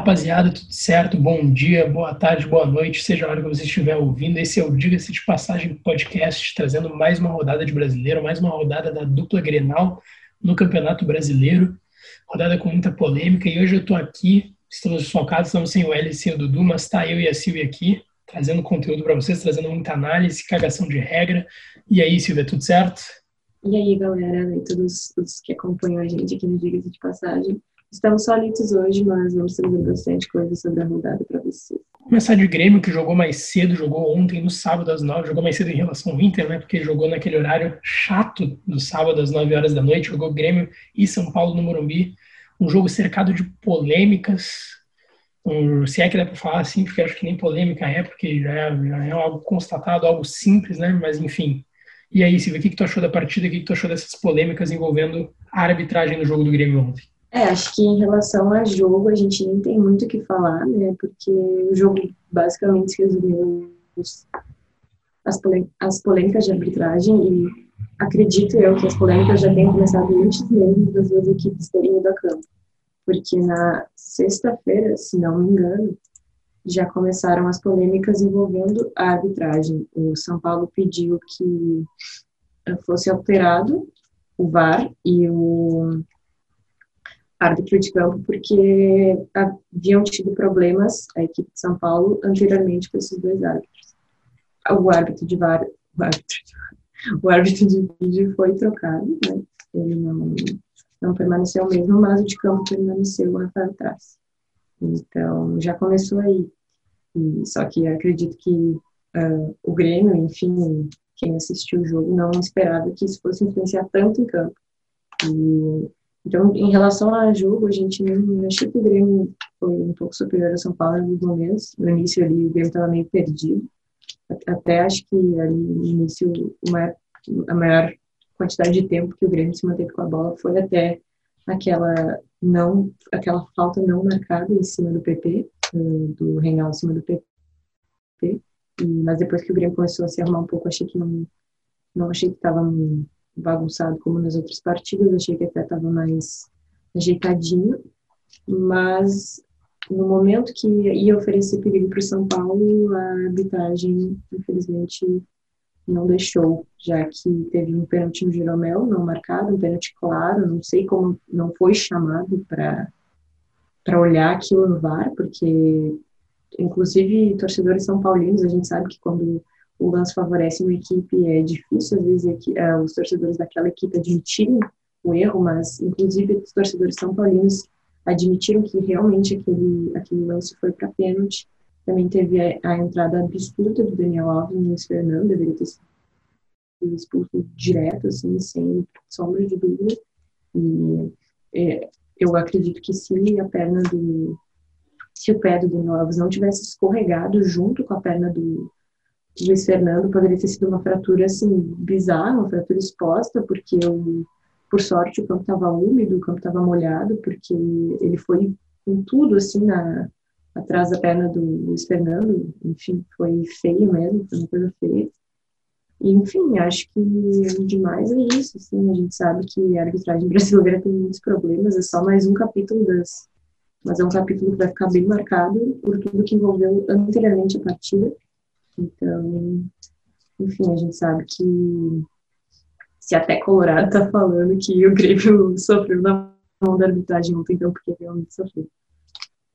Rapaziada, tudo certo? Bom dia, boa tarde, boa noite, seja a hora que você estiver ouvindo. Esse é o Diga-se de Passagem Podcast, trazendo mais uma rodada de brasileiro, mais uma rodada da dupla Grenal no Campeonato Brasileiro. Rodada com muita polêmica e hoje eu estou aqui, estamos focados, estamos sem o L e sem o Dudu, mas tá eu e a Silvia aqui, trazendo conteúdo para vocês, trazendo muita análise, cagação de regra. E aí, Silvia, tudo certo? E aí, galera, e todos, todos que acompanham a gente aqui no Diga-se de Passagem. Estamos solitos hoje, mas vamos trazer bastante coisa sobre a rodada para vocês. Começar de Grêmio, que jogou mais cedo, jogou ontem no sábado às nove, jogou mais cedo em relação ao Inter, né? Porque jogou naquele horário chato do sábado às nove horas da noite, jogou Grêmio e São Paulo no Morumbi. Um jogo cercado de polêmicas, um, se é que dá para falar assim, porque acho que nem polêmica é, porque já é, já é algo constatado, algo simples, né? Mas enfim. E aí, Silvia, o que, que tu achou da partida? O que, que tu achou dessas polêmicas envolvendo a arbitragem no jogo do Grêmio ontem? É, acho que em relação a jogo a gente nem tem muito o que falar, né? Porque o jogo basicamente se resumiu as, as polêmicas de arbitragem e acredito eu que as polêmicas já tenham começado antes mesmo das duas equipes terem ido a campo. Porque na sexta-feira, se não me engano, já começaram as polêmicas envolvendo a arbitragem. O São Paulo pediu que fosse alterado o VAR e o árbitro de campo porque haviam tido problemas a equipe de São Paulo anteriormente com esses dois árbitros. O árbitro de VAR, o árbitro, o árbitro de vídeo foi trocado, né? Ele não, não permaneceu mesmo, mas o de campo permaneceu lá para trás. Então, já começou aí. E, só que acredito que uh, o Grêmio, enfim, quem assistiu o jogo, não esperava que isso fosse influenciar tanto em campo. E então, em relação a jogo, a gente não achei que o Grêmio foi um pouco superior ao São Paulo em alguns momentos. No início ali, o Grêmio estava meio perdido. Até acho que ali no início, uma, a maior quantidade de tempo que o Grêmio se manteve com a bola foi até aquela não aquela falta não marcada em cima do PP, do Reinaldo em cima do PP. Mas depois que o Grêmio começou a se arrumar um pouco, achei que não, não achei que estava bagunçado como nas outras partidas, achei que até estava mais ajeitadinho, mas no momento que ia oferecer perigo para o São Paulo, a arbitragem, infelizmente, não deixou, já que teve um pênalti no Jeromel não marcado, um pênalti claro, não sei como não foi chamado para olhar aquilo no VAR, porque inclusive torcedores são paulinos, a gente sabe que quando o lance favorece uma equipe, é difícil às vezes é, os torcedores daquela equipe admitirem o erro, mas inclusive os torcedores são paulinos admitiram que realmente aquele, aquele lance foi para pênalti. Também teve a, a, entrada absurda do Daniel Alves no Luiz Fernando, deveria ter sido expulso direto, assim, sem sombra de dúvida. E é, eu acredito que se a perna do. Se o pé do Daniel Alves não tivesse escorregado junto com a perna do, Luiz Fernando poderia ter sido uma fratura assim bizarra, uma fratura exposta, porque eu, por sorte o campo estava úmido, o campo estava molhado, porque ele foi com tudo assim na atrás da perna do Luiz Fernando, enfim, foi feio mesmo, foi uma coisa feia. E, enfim, acho que demais é isso, assim, a gente sabe que a arbitragem brasileira tem muitos problemas, é só mais um capítulo das mas é um capítulo que vai ficar bem marcado por tudo que envolveu anteriormente a partida então, enfim, a gente sabe que se até Colorado está falando que o Grêmio sofreu na mão da arbitragem ontem, então porque realmente sofreu.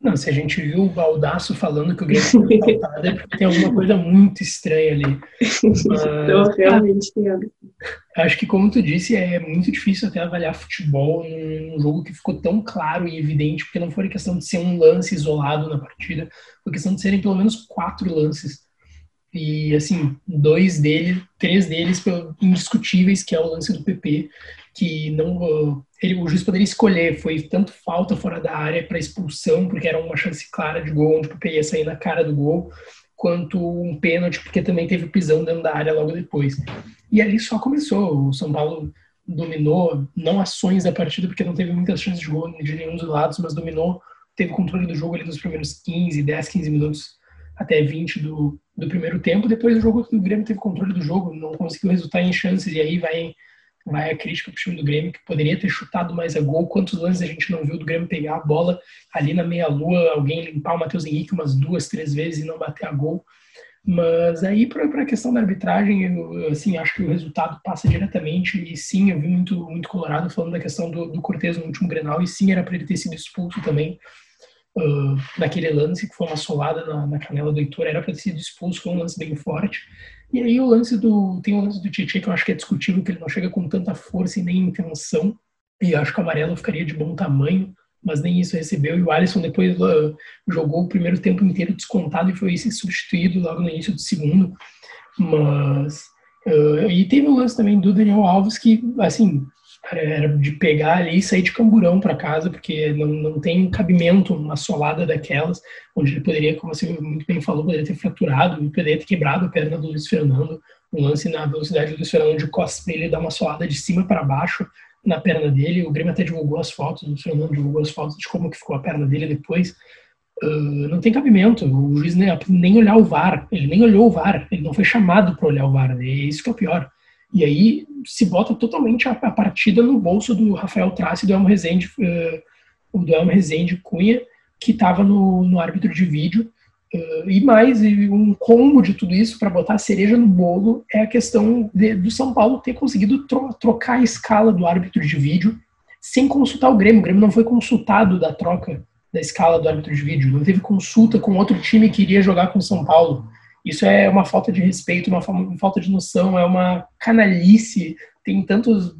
Não, se a gente viu o Baldaço falando que o Grêmio foi faltado, é porque tem alguma coisa muito estranha ali. Então, realmente tem algo. Acho que, como tu disse, é muito difícil até avaliar futebol num jogo que ficou tão claro e evidente, porque não foi questão de ser um lance isolado na partida, foi questão de serem pelo menos quatro lances e, assim, dois deles, três deles indiscutíveis, que é o lance do PP, que não ele, o juiz poderia escolher, foi tanto falta fora da área para expulsão, porque era uma chance clara de gol, onde o PP ia sair na cara do gol, quanto um pênalti, porque também teve pisão dentro da área logo depois. E ali só começou, o São Paulo dominou, não ações da partida, porque não teve muitas chances de gol de nenhum dos lados, mas dominou, teve controle do jogo ali nos primeiros 15, 10, 15 minutos até 20 do, do primeiro tempo. Depois do jogo, o Grêmio teve controle do jogo, não conseguiu resultar em chances, e aí vai vai a crítica para o time do Grêmio, que poderia ter chutado mais a gol. Quantos lances a gente não viu do Grêmio pegar a bola ali na meia-lua, alguém limpar o Matheus Henrique umas duas, três vezes e não bater a gol. Mas aí, para a questão da arbitragem, eu assim, acho que o resultado passa diretamente. E sim, eu vi muito, muito Colorado falando da questão do, do Cortez no último Grenal, e sim, era para ele ter sido expulso também. Uh, naquele lance que foi uma solada na, na canela do Heitor, era para ter sido expulso, foi um lance bem forte. E aí o lance do. Tem o lance do Tietchan que eu acho que é discutível, que ele não chega com tanta força e nem intenção. E acho que o amarelo ficaria de bom tamanho mas nem isso recebeu. E o Alisson depois uh, jogou o primeiro tempo inteiro descontado e foi substituído logo no início do segundo. Mas. Uh, e teve o lance também do Daniel Alves, que, assim, era de pegar ali e sair de camburão para casa, porque não, não tem cabimento uma solada daquelas, onde ele poderia, como você muito bem falou, poderia ter fraturado, poderia ter quebrado a perna do Luiz Fernando. Um lance na velocidade do Luiz Fernando de costas ele dá uma solada de cima para baixo na perna dele. O Grêmio até divulgou as fotos, o Fernando divulgou as fotos de como que ficou a perna dele depois. Uh, não tem cabimento. O juiz nem, nem olhar o VAR, ele nem olhou o VAR, ele não foi chamado para olhar o VAR. É isso que é o pior. E aí se bota totalmente a, a partida no bolso do Rafael Trace e do Elmo Rezende, uh, do Elmo Rezende Cunha, que estava no, no árbitro de vídeo Uh, e mais, e um combo de tudo isso para botar a cereja no bolo é a questão de, do São Paulo ter conseguido tro trocar a escala do árbitro de vídeo sem consultar o Grêmio. O Grêmio não foi consultado da troca da escala do árbitro de vídeo, não teve consulta com outro time que iria jogar com o São Paulo. Isso é uma falta de respeito, uma, falta de noção, é uma canalice. Tem tantos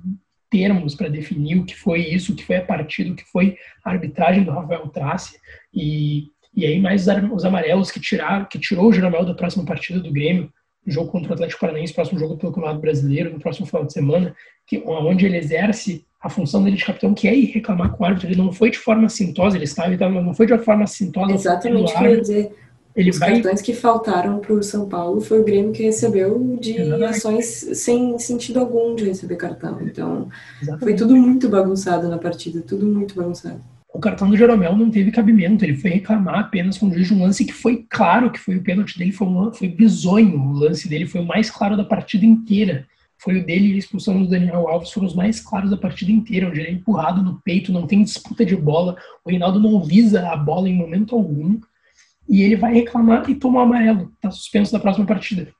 termos para definir o que foi isso, o que foi a partida, o que foi a arbitragem do Rafael Trace. E e aí mais os amarelos que tiraram, que tirou o Jeromel da próxima partida do Grêmio, jogo contra o Atlético Paranaense, próximo jogo pelo Campeonato Brasileiro, no próximo final de semana, que onde ele exerce a função dele de capitão, que é ir reclamar com o árbitro. Ele não foi de forma sintosa, ele estava, não foi de forma sintosa. Exatamente o que eu ia dizer. Ele Os vai... cartões que faltaram para o São Paulo foi o Grêmio que recebeu de Exatamente. ações sem sentido algum de receber cartão. Então, Exatamente. foi tudo muito bagunçado na partida, tudo muito bagunçado o cartão do Jeromel não teve cabimento, ele foi reclamar apenas com o juiz de um lance que foi claro que foi o pênalti dele, foi, um, foi bizonho, o lance dele foi o mais claro da partida inteira. Foi o dele e a expulsão do Daniel Alves foram os mais claros da partida inteira, onde ele é empurrado no peito, não tem disputa de bola, o Reinaldo não visa a bola em momento algum, e ele vai reclamar e toma o amarelo, tá suspenso da próxima partida.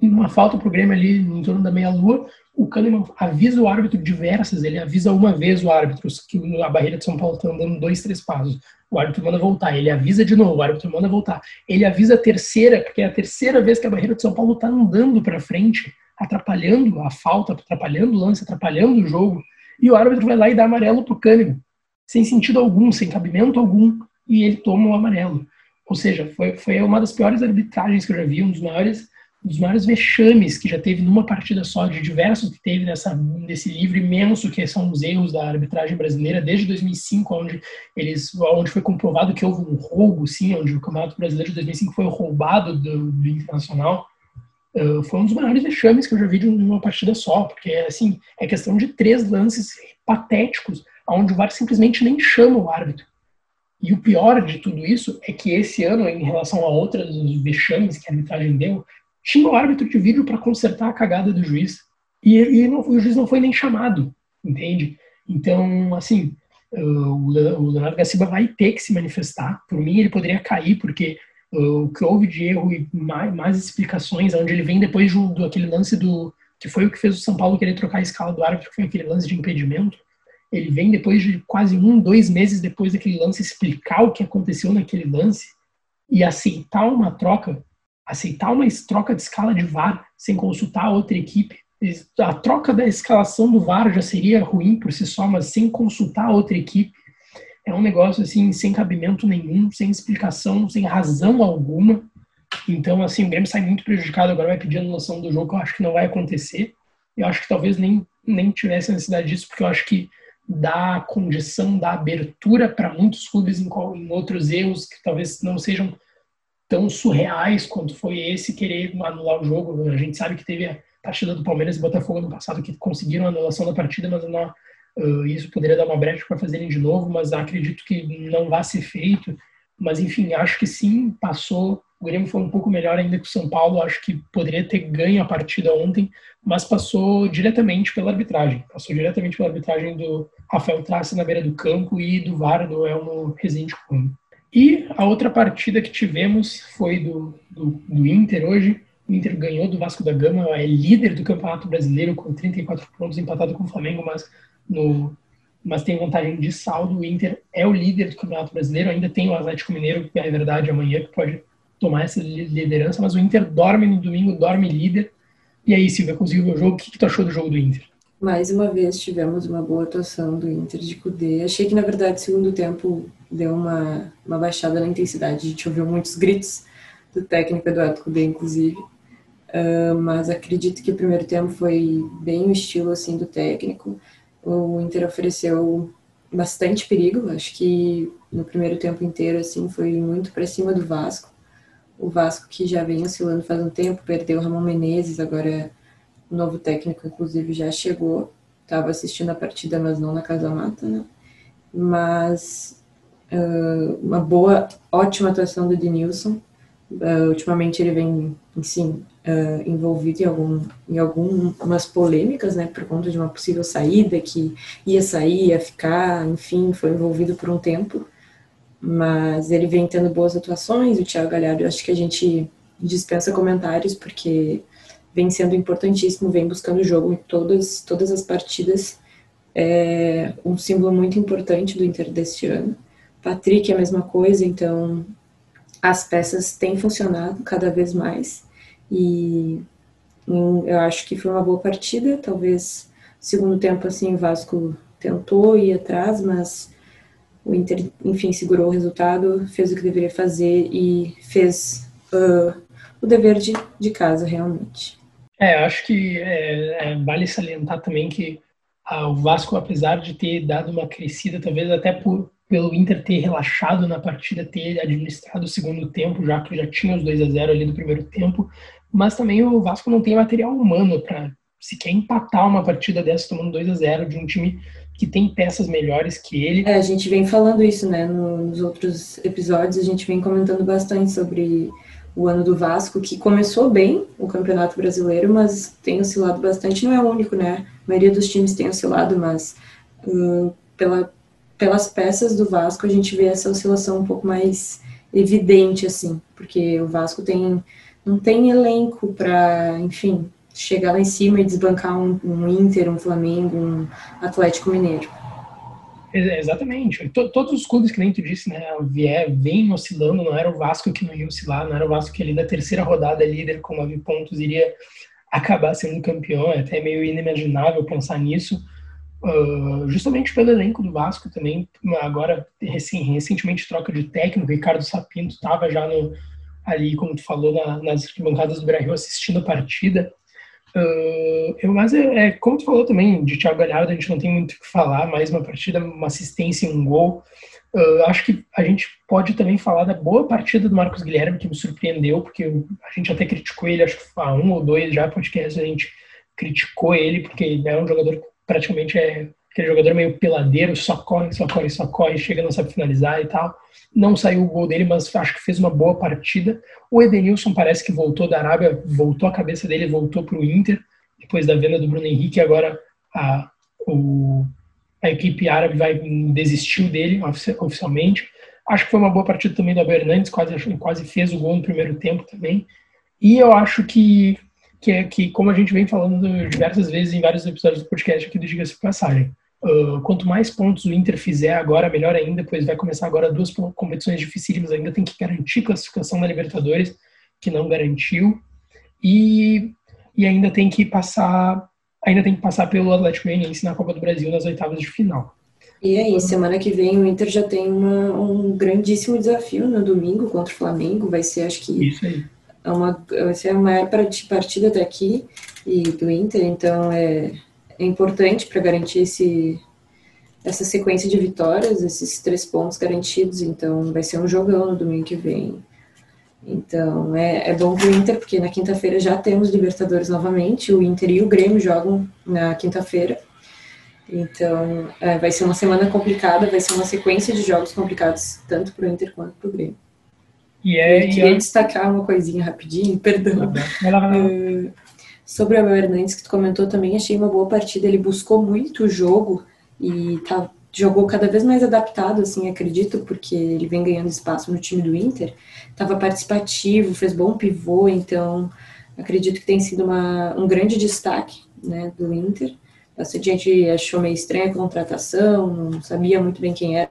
Uma falta pro Grêmio ali em torno da meia-lua, o Kahneman avisa o árbitro diversas, ele avisa uma vez o árbitro que a barreira de São Paulo está andando dois, três passos. O árbitro manda voltar, ele avisa de novo, o árbitro manda voltar. Ele avisa a terceira, porque é a terceira vez que a barreira de São Paulo está andando para frente, atrapalhando a falta, atrapalhando o lance, atrapalhando o jogo. E o árbitro vai lá e dá amarelo pro Kahneman, sem sentido algum, sem cabimento algum, e ele toma o amarelo. Ou seja, foi, foi uma das piores arbitragens que eu já vi, um dos maiores dos maiores vexames que já teve numa partida só, de diversos que teve nessa, nesse livro imenso que são os erros da arbitragem brasileira desde 2005, onde eles, onde foi comprovado que houve um roubo, sim, onde o Campeonato Brasileiro de 2005 foi roubado do, do Internacional. Uh, foi um dos maiores vexames que eu já vi de uma partida só, porque assim é questão de três lances patéticos, onde o VAR simplesmente nem chama o árbitro. E o pior de tudo isso é que esse ano, em relação a outros vexames que a arbitragem deu, tinha o árbitro de vídeo para consertar a cagada do juiz. E, e não, o juiz não foi nem chamado, entende? Então, assim, o Leonardo Gaciba vai ter que se manifestar. Por mim, ele poderia cair, porque o que houve de erro e mais, mais explicações, onde ele vem depois do, do, aquele lance do. que foi o que fez o São Paulo querer trocar a escala do árbitro, que foi aquele lance de impedimento. Ele vem depois de quase um, dois meses depois daquele lance explicar o que aconteceu naquele lance e aceitar uma troca aceitar uma troca de escala de VAR sem consultar a outra equipe. A troca da escalação do VAR já seria ruim por si só, mas sem consultar a outra equipe é um negócio assim sem cabimento nenhum, sem explicação, sem razão alguma. Então, assim, o Grêmio sai muito prejudicado. Agora vai pedir anulação do jogo, que eu acho que não vai acontecer. Eu acho que talvez nem, nem tivesse necessidade disso, porque eu acho que dá condição, dá abertura para muitos clubes em, em outros erros que talvez não sejam tão surreais quanto foi esse querer anular o jogo. A gente sabe que teve a partida do Palmeiras e Botafogo no passado que conseguiram a anulação da partida, mas não, uh, isso poderia dar uma brecha para fazerem de novo, mas acredito que não vai ser feito. Mas enfim, acho que sim, passou O Grêmio foi um pouco melhor ainda que o São Paulo, acho que poderia ter ganho a partida ontem, mas passou diretamente pela arbitragem. Passou diretamente pela arbitragem do Rafael Traça na beira do campo e do VAR do Elmo Rezende Cunha. E a outra partida que tivemos foi do, do, do Inter hoje. O Inter ganhou do Vasco da Gama, é líder do Campeonato Brasileiro com 34 pontos, empatado com o Flamengo, mas, no, mas tem vantagem de saldo. O Inter é o líder do Campeonato Brasileiro, ainda tem o Atlético Mineiro, que é verdade, amanhã, que pode tomar essa liderança, mas o Inter dorme no domingo, dorme líder. E aí, Silvia, conseguiu o jogo? O que, que tu achou do jogo do Inter? Mais uma vez tivemos uma boa atuação do Inter de Cudê. Achei que, na verdade, segundo tempo deu uma, uma baixada na intensidade. A gente ouviu muitos gritos do técnico Eduardo Cudê, inclusive. Uh, mas acredito que o primeiro tempo foi bem o estilo assim do técnico. O Inter ofereceu bastante perigo. Acho que no primeiro tempo inteiro assim foi muito para cima do Vasco. O Vasco que já vem oscilando faz um tempo, perdeu o Ramon Menezes, agora o novo técnico, inclusive, já chegou. Estava assistindo a partida, mas não na Casa Mata, né? Mas uh, uma boa, ótima atuação do Denilson. Uh, ultimamente ele vem, sim, uh, envolvido em, algum, em algumas polêmicas, né? Por conta de uma possível saída que ia sair, ia ficar, enfim, foi envolvido por um tempo. Mas ele vem tendo boas atuações. O Thiago Galhardo, eu acho que a gente dispensa comentários, porque vem sendo importantíssimo, vem buscando o jogo em todas, todas as partidas. É um símbolo muito importante do Inter deste ano. Patrick é a mesma coisa, então as peças têm funcionado cada vez mais. E eu acho que foi uma boa partida. Talvez segundo tempo assim o Vasco tentou ir atrás, mas o Inter, enfim, segurou o resultado, fez o que deveria fazer e fez uh, o dever de, de casa realmente. É, acho que é, é, vale salientar também que ah, o Vasco, apesar de ter dado uma crescida, talvez até por, pelo Inter ter relaxado na partida, ter administrado o segundo tempo, já que já tinha os 2 a 0 ali do primeiro tempo, mas também o Vasco não tem material humano para sequer empatar uma partida dessa tomando 2 a 0 de um time que tem peças melhores que ele. É, a gente vem falando isso, né, nos outros episódios, a gente vem comentando bastante sobre o ano do Vasco, que começou bem o Campeonato Brasileiro, mas tem oscilado bastante. Não é o único, né? A maioria dos times tem oscilado, mas uh, pela, pelas peças do Vasco a gente vê essa oscilação um pouco mais evidente, assim, porque o Vasco tem não tem elenco para, enfim, chegar lá em cima e desbancar um, um Inter, um Flamengo, um Atlético Mineiro. Exatamente. Todos os clubes que nem tu disse, né, vier, vem oscilando, não era o Vasco que não ia oscilar, não era o Vasco que ali na terceira rodada, líder com nove pontos, iria acabar sendo campeão, é até meio inimaginável pensar nisso, uh, justamente pelo elenco do Vasco também, agora recentemente troca de técnico, Ricardo Sapinto estava já no, ali, como tu falou, na, nas arquibancadas do Brasil assistindo a partida, Uh, eu, mas é, é, como tu falou também de Thiago Galhardo, a gente não tem muito o que falar, mais uma partida, uma assistência e um gol. Uh, acho que a gente pode também falar da boa partida do Marcos Guilherme, que me surpreendeu, porque a gente até criticou ele, acho que há um ou dois já podcast a gente criticou ele, porque é um jogador que praticamente é aquele jogador meio peladeiro, só corre, só corre, só corre, chega, não sabe finalizar e tal. Não saiu o gol dele, mas acho que fez uma boa partida. O Edenilson parece que voltou da Arábia, voltou a cabeça dele, voltou para o Inter, depois da venda do Bruno Henrique, agora a, o, a equipe árabe vai desistiu dele oficialmente. Acho que foi uma boa partida também do Abel quase, quase fez o gol no primeiro tempo também. E eu acho que, que, é, que como a gente vem falando diversas vezes em vários episódios do podcast aqui do Diga-se Passagem, Uh, quanto mais pontos o Inter fizer agora, melhor ainda, pois vai começar agora duas competições dificílimas, ainda tem que garantir classificação na Libertadores, que não garantiu, e, e ainda tem que passar ainda tem que passar pelo Atlético Goianiense na Copa do Brasil nas oitavas de final. E aí, semana que vem o Inter já tem uma, um grandíssimo desafio no domingo contra o Flamengo, vai ser, acho que Isso aí. É uma, vai ser a maior partida até aqui e do Inter, então é é importante para garantir esse, essa sequência de vitórias, esses três pontos garantidos. Então, vai ser um jogão no domingo que vem. Então, é, é bom para o Inter, porque na quinta-feira já temos Libertadores novamente. O Inter e o Grêmio jogam na quinta-feira. Então, é, vai ser uma semana complicada, vai ser uma sequência de jogos complicados, tanto para o Inter quanto para o Grêmio. E é, eu queria é... destacar uma coisinha rapidinho, perdão. Uh, sobre o Abel Hernandes, que tu comentou também, achei uma boa partida. Ele buscou muito o jogo e tá, jogou cada vez mais adaptado, assim, acredito, porque ele vem ganhando espaço no time do Inter. Estava participativo, fez bom pivô, então acredito que tem sido uma, um grande destaque né, do Inter. Bastante gente achou meio estranha a contratação, não sabia muito bem quem era,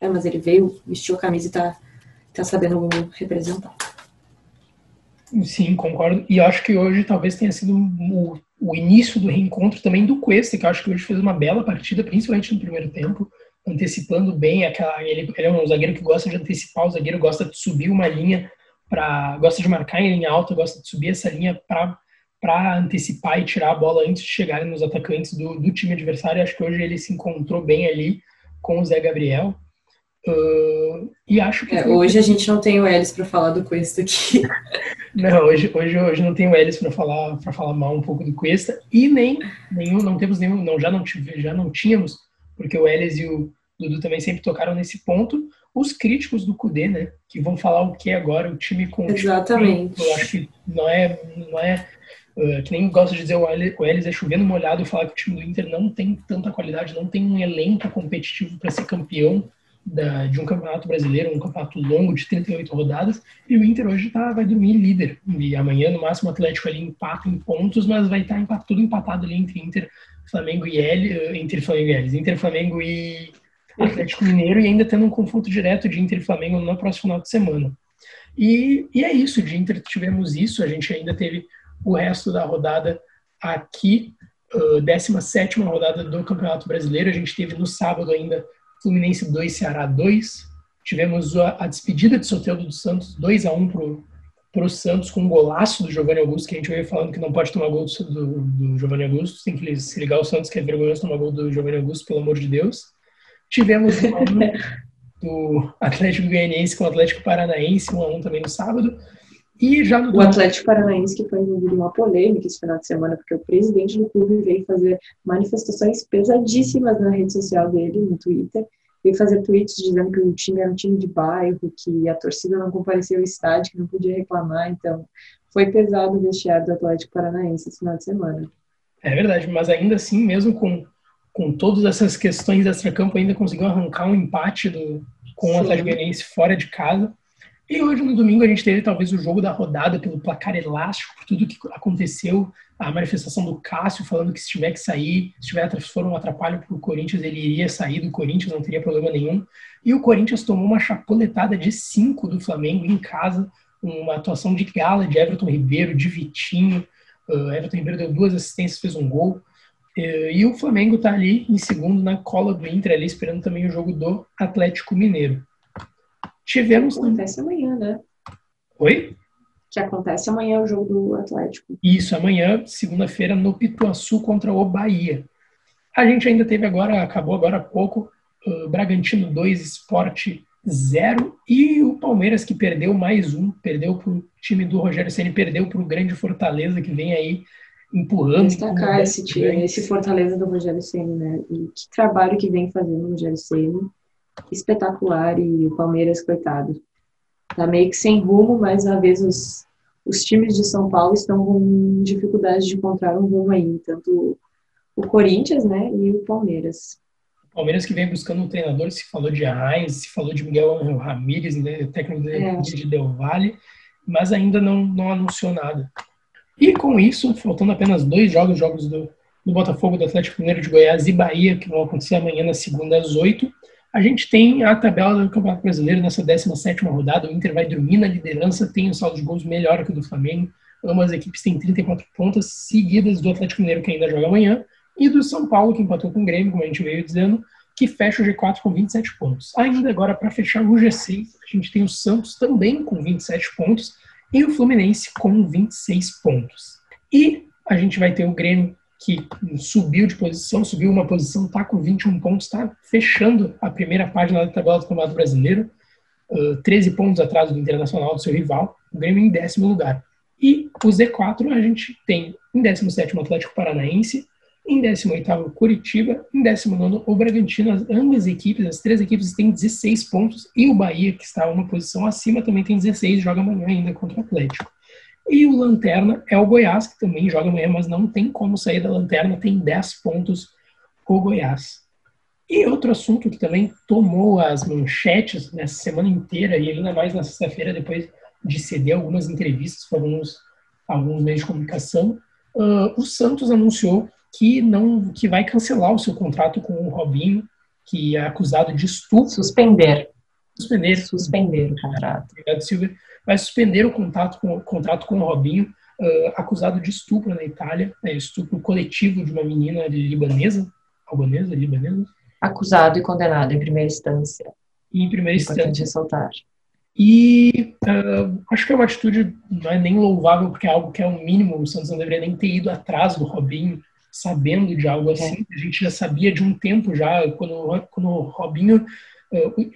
mas ele veio, vestiu a camisa e está tá sabendo representar. Sim, concordo. E acho que hoje talvez tenha sido o, o, início do reencontro também do Cuesta, que acho que hoje fez uma bela partida, principalmente no primeiro tempo, antecipando bem aquela. Ele, ele é um zagueiro que gosta de antecipar, o zagueiro gosta de subir uma linha para. gosta de marcar em linha alta, gosta de subir essa linha para antecipar e tirar a bola antes de chegarem nos atacantes do, do time adversário. Acho que hoje ele se encontrou bem ali com o Zé Gabriel. Uh, e acho que. É, hoje a gente não tem o Elis para falar do Cuesta aqui. não, hoje, hoje, hoje não tem o Elis para falar para falar mal um pouco do Cuesta e nem nenhum, não temos nenhum, não já não tive, já não tínhamos, porque o Elis e o Dudu também sempre tocaram nesse ponto. Os críticos do Cudê, né, que vão falar o que agora o time com Exatamente. eu acho que não é não é uh, que nem gosta de dizer o Elis é chovendo molhado e falar que o time do Inter não tem tanta qualidade, não tem um elenco competitivo para ser campeão da, de um campeonato brasileiro, um campeonato longo de 38 rodadas, e o Inter hoje tá, vai dormir líder. E amanhã, no máximo, o Atlético ali empata em pontos, mas vai estar tá tudo empatado ali entre Inter, Flamengo e L, eh, entre Flamengo e Inter, Flamengo e Atlético Mineiro, e ainda tendo um confronto direto de Inter e Flamengo no próximo final de semana. E, e é isso, de Inter tivemos isso, a gente ainda teve o resto da rodada aqui, uh, 17 rodada do Campeonato Brasileiro, a gente teve no sábado ainda Fluminense 2, Ceará 2. Tivemos a, a despedida de Soteldo dos Santos, 2 a 1 pro, pro Santos, com um golaço do Giovanni Augusto, que a gente veio falando que não pode tomar gol do, do Giovanni Augusto, tem que se ligar o Santos, que é vergonhoso tomar gol do Giovanni Augusto, pelo amor de Deus. Tivemos um do Atlético Goianiense com o Atlético Paranaense, 1 a 1 também no sábado. E já no o Atlético Paranaense que foi envolvido em uma polêmica esse final de semana, porque o presidente do clube veio fazer manifestações pesadíssimas na rede social dele, no Twitter, veio fazer tweets dizendo que o time era um time de bairro, que a torcida não compareceu ao estádio, que não podia reclamar, então foi pesado o vestiário do Atlético Paranaense esse final de semana. É verdade, mas ainda assim, mesmo com, com todas essas questões extra-campo, ainda conseguiu arrancar um empate do, com Sim. o Atlético Paranaense fora de casa. E hoje, no domingo, a gente teve talvez o jogo da rodada pelo placar elástico, por tudo que aconteceu, a manifestação do Cássio falando que se tiver que sair, se tiver for um atrapalho para o Corinthians, ele iria sair do Corinthians, não teria problema nenhum. E o Corinthians tomou uma chapuletada de cinco do Flamengo em casa, uma atuação de gala de Everton Ribeiro, de Vitinho. Uh, Everton Ribeiro deu duas assistências, fez um gol. Uh, e o Flamengo está ali em segundo na cola do Inter, ali esperando também o jogo do Atlético Mineiro. Tivemos. Acontece amanhã, né? Oi? Que acontece amanhã o jogo do Atlético. Isso, amanhã, segunda-feira, no Pituaçu contra o Bahia. A gente ainda teve agora, acabou agora há pouco, uh, Bragantino 2, Esporte 0 e o Palmeiras que perdeu mais um, perdeu para o time do Rogério Ceni, perdeu para o grande Fortaleza que vem aí empurrando. Destacar esse time, esse Fortaleza do Rogério Ceni, né? E que trabalho que vem fazendo o Rogério Ceni espetacular e o Palmeiras, coitado, tá meio que sem rumo, mas às vezes os, os times de São Paulo estão com dificuldade de encontrar um rumo aí, tanto o Corinthians, né, e o Palmeiras. Palmeiras que vem buscando um treinador, se falou de Arraes, se falou de Miguel Angel Ramírez, né, técnico é. de Del Valle, mas ainda não, não anunciou nada. E com isso, faltando apenas dois jogos, jogos do, do Botafogo, do Atlético Mineiro de Goiás e Bahia, que vão acontecer amanhã na segunda às oito, a gente tem a tabela do Campeonato Brasileiro nessa 17 rodada. O Inter vai dormir na liderança, tem um saldo de gols melhor que o do Flamengo. Ambas as equipes têm 34 pontos, seguidas do Atlético Mineiro, que ainda joga amanhã, e do São Paulo, que empatou com o Grêmio, como a gente veio dizendo, que fecha o G4 com 27 pontos. Ainda agora, para fechar o G6, a gente tem o Santos também com 27 pontos e o Fluminense com 26 pontos. E a gente vai ter o Grêmio que subiu de posição, subiu uma posição, está com 21 pontos, está fechando a primeira página da tabela do Campeonato Brasileiro, uh, 13 pontos atrás do Internacional, do seu rival, o Grêmio em décimo lugar. E o Z4 a gente tem em 17 o Atlético Paranaense, Em 18º, Curitiba. Em 19º, o Bragantino. As, ambas equipes, as três equipes têm 16 pontos. E o Bahia, que está uma posição acima, também tem 16, joga amanhã ainda contra o Atlético. E o Lanterna é o Goiás, que também joga amanhã, mas não tem como sair da Lanterna, tem 10 pontos o Goiás. E outro assunto que também tomou as manchetes nessa semana inteira, e ainda mais na sexta-feira, depois de ceder algumas entrevistas para alguns, alguns meios de comunicação, uh, o Santos anunciou que não que vai cancelar o seu contrato com o Robinho, que é acusado de estupro. Suspender. Suspender. Suspender o contrato. Obrigado, Silvia. Vai suspender o contrato com, o contrato com o Robinho, uh, acusado de estupro na Itália, né, estupro coletivo de uma menina libanesa, albanesa, libanesa. Acusado e condenado em primeira instância. E em primeira Importante instância. ressaltar. E uh, acho que é uma atitude não é nem louvável, porque é algo que é o mínimo. O Santos não deveria nem ter ido atrás do Robinho, sabendo de algo assim. É. A gente já sabia de um tempo já, quando, quando o Robinho.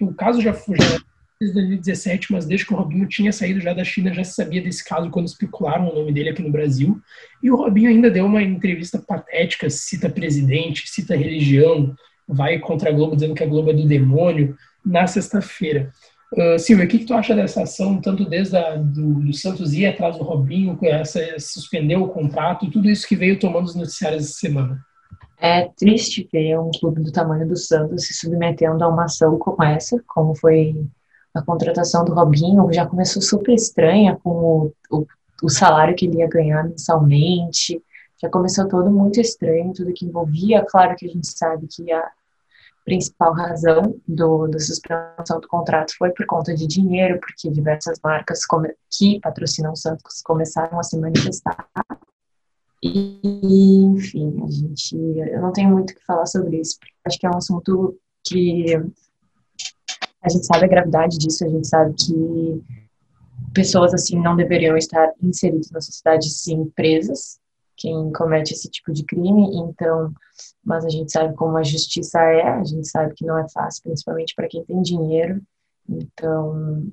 O, caso já foi já desde 2017, mas desde que o Robinho tinha saído já da China, já se sabia desse caso quando especularam o nome dele aqui no Brasil. E o Robinho ainda deu uma entrevista patética, cita presidente, cita religião, vai contra a Globo dizendo que a Globo é do demônio, na sexta-feira. Uh, Silvia, o que, que, tu acha dessa ação, tanto desde a, do, do, Santos ir atrás do Robinho, essa, suspendeu o contrato tudo isso que veio tomando os noticiários essa semana? É triste ver um clube do tamanho do Santos se submetendo a uma ação como essa, como foi a contratação do Robinho, já começou super estranha com o, o, o salário que ele ia ganhar mensalmente, já começou todo muito estranho, tudo que envolvia. Claro que a gente sabe que a principal razão do, da suspensão do contrato foi por conta de dinheiro, porque diversas marcas que patrocinam o Santos começaram a se manifestar. E, enfim, a gente, eu não tenho muito o que falar sobre isso, porque acho que é um assunto que a gente sabe a gravidade disso, a gente sabe que pessoas assim não deveriam estar inseridas na sociedade sim presas, quem comete esse tipo de crime, então, mas a gente sabe como a justiça é, a gente sabe que não é fácil, principalmente para quem tem dinheiro, então,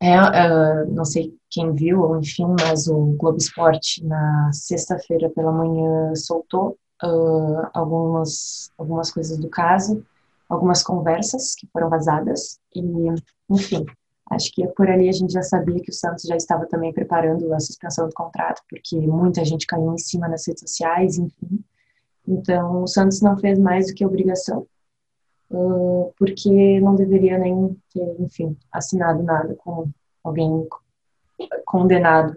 é, uh, não sei quem viu, ou enfim, mas o Globo Esporte na sexta-feira pela manhã soltou uh, algumas, algumas coisas do caso, algumas conversas que foram vazadas, e, enfim, Acho que por ali a gente já sabia que o Santos já estava também preparando a suspensão do contrato, porque muita gente caiu em cima nas redes sociais, enfim. Então, o Santos não fez mais do que obrigação, porque não deveria nem ter, enfim, assinado nada com alguém condenado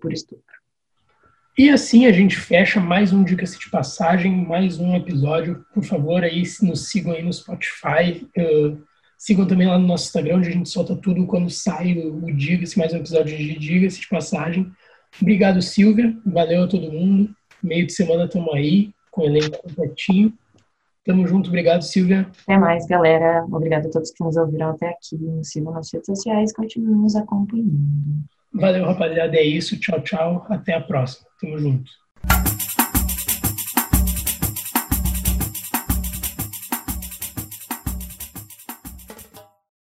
por estupro. E assim a gente fecha mais um Dica-se de Passagem, mais um episódio. Por favor, aí nos sigam aí no Spotify. Uh, Sigam também lá no nosso Instagram, onde a gente solta tudo quando sai o Diga-se, mais um episódio de Diga-se de passagem. Obrigado, Silvia. Valeu a todo mundo. Meio de semana estamos aí, com o elenco completinho. Tamo junto. Obrigado, Silvia. Até mais, galera. Obrigado a todos que nos ouviram até aqui. Nos sigam nas redes sociais. Continuem nos acompanhando. Valeu, rapaziada. É isso. Tchau, tchau. Até a próxima. Tamo junto.